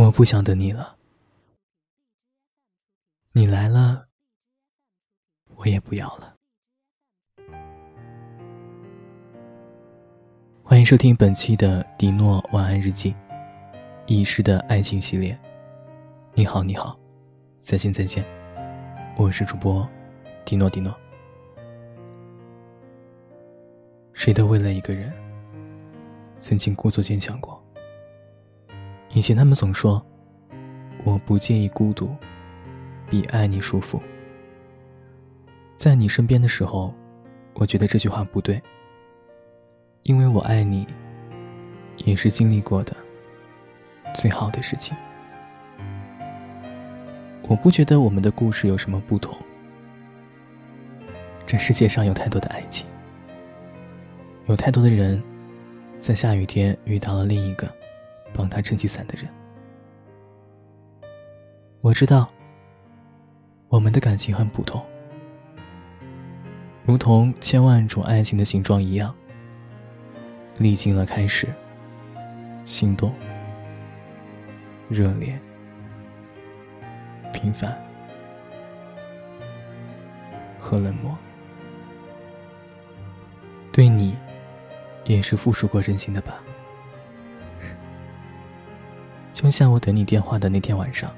我不想等你了，你来了，我也不要了。欢迎收听本期的迪诺晚安日记，遗失的爱情系列。你好，你好，再见，再见。我是主播迪诺，迪诺。谁都为了一个人，曾经故作坚强过。以前他们总说，我不介意孤独，比爱你舒服。在你身边的时候，我觉得这句话不对，因为我爱你，也是经历过的最好的事情。我不觉得我们的故事有什么不同。这世界上有太多的爱情，有太多的人，在下雨天遇到了另一个。帮他撑起伞的人，我知道，我们的感情很普通，如同千万种爱情的形状一样，历经了开始、心动、热烈、平凡和冷漠，对你，也是付出过真心的吧。就像我等你电话的那天晚上，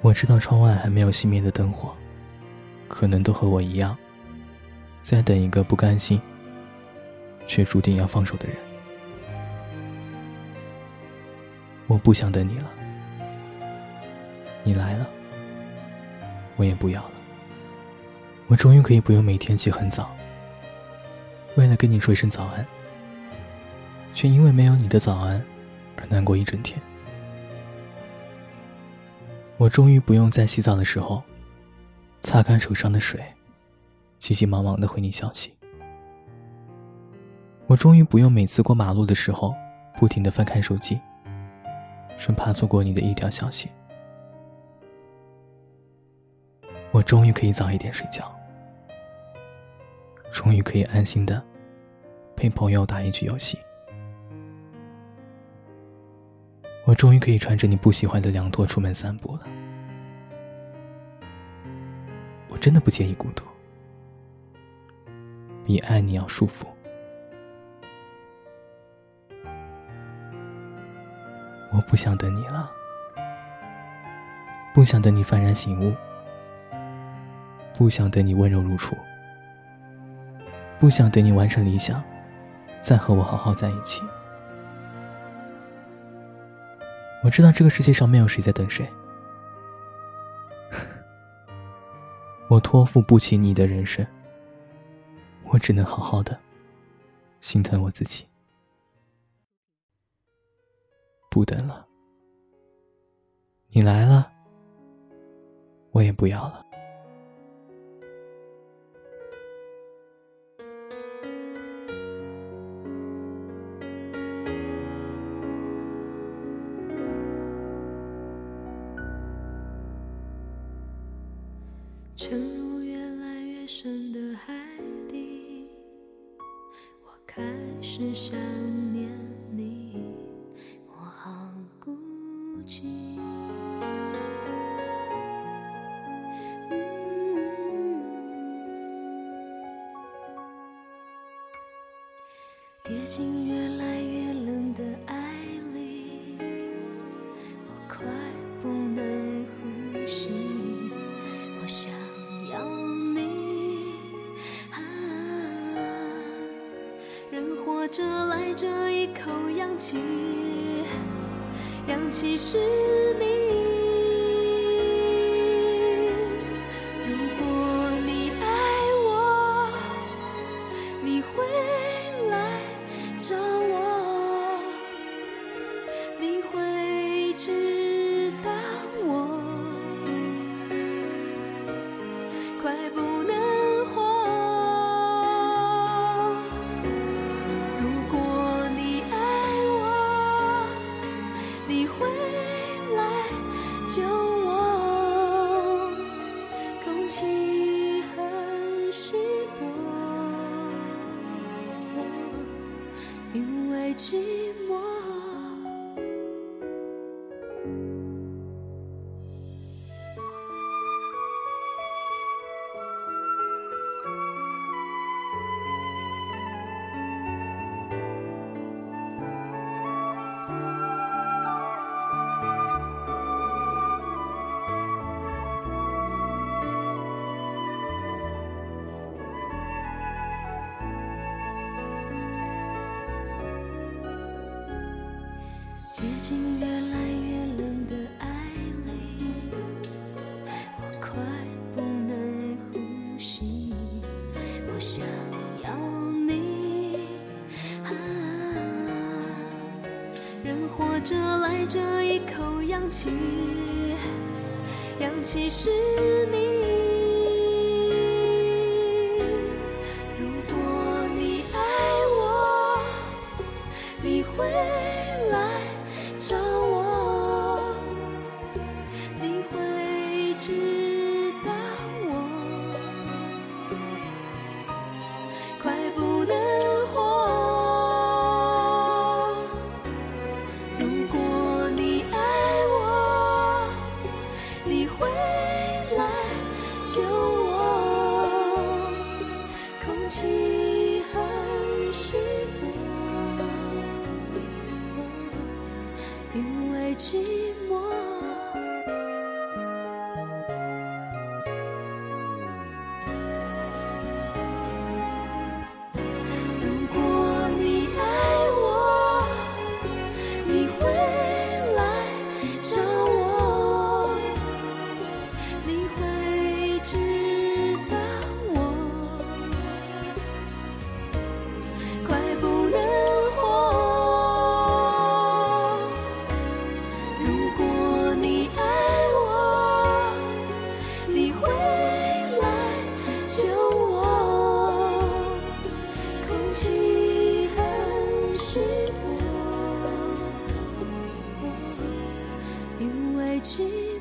我知道窗外还没有熄灭的灯火，可能都和我一样，在等一个不甘心，却注定要放手的人。我不想等你了，你来了，我也不要了。我终于可以不用每天起很早，为了跟你说一声早安，却因为没有你的早安。而难过一整天，我终于不用在洗澡的时候擦干手上的水，急急忙忙的回你消息。我终于不用每次过马路的时候不停的翻看手机，生怕错过你的一条消息。我终于可以早一点睡觉，终于可以安心的陪朋友打一局游戏。我终于可以穿着你不喜欢的凉拖出门散步了。我真的不介意孤独，比爱你要舒服。我不想等你了，不想等你幡然醒悟，不想等你温柔如初，不想等你完成理想，再和我好好在一起。我知道这个世界上没有谁在等谁，我托付不起你的人生，我只能好好的心疼我自己，不等了，你来了，我也不要了。沉入越来越深的海底，我开始想念你，我好孤寂。跌进越来这来这一口氧气氧气是你。如果你爱我你会来找我你会知道我。快不能气很稀薄，因为寂。心越来越冷的爱里，我快不能呼吸，我想要你。啊，人活着来这一口氧气，氧气是你。回来救我。空气很稀薄，因为寂。一去。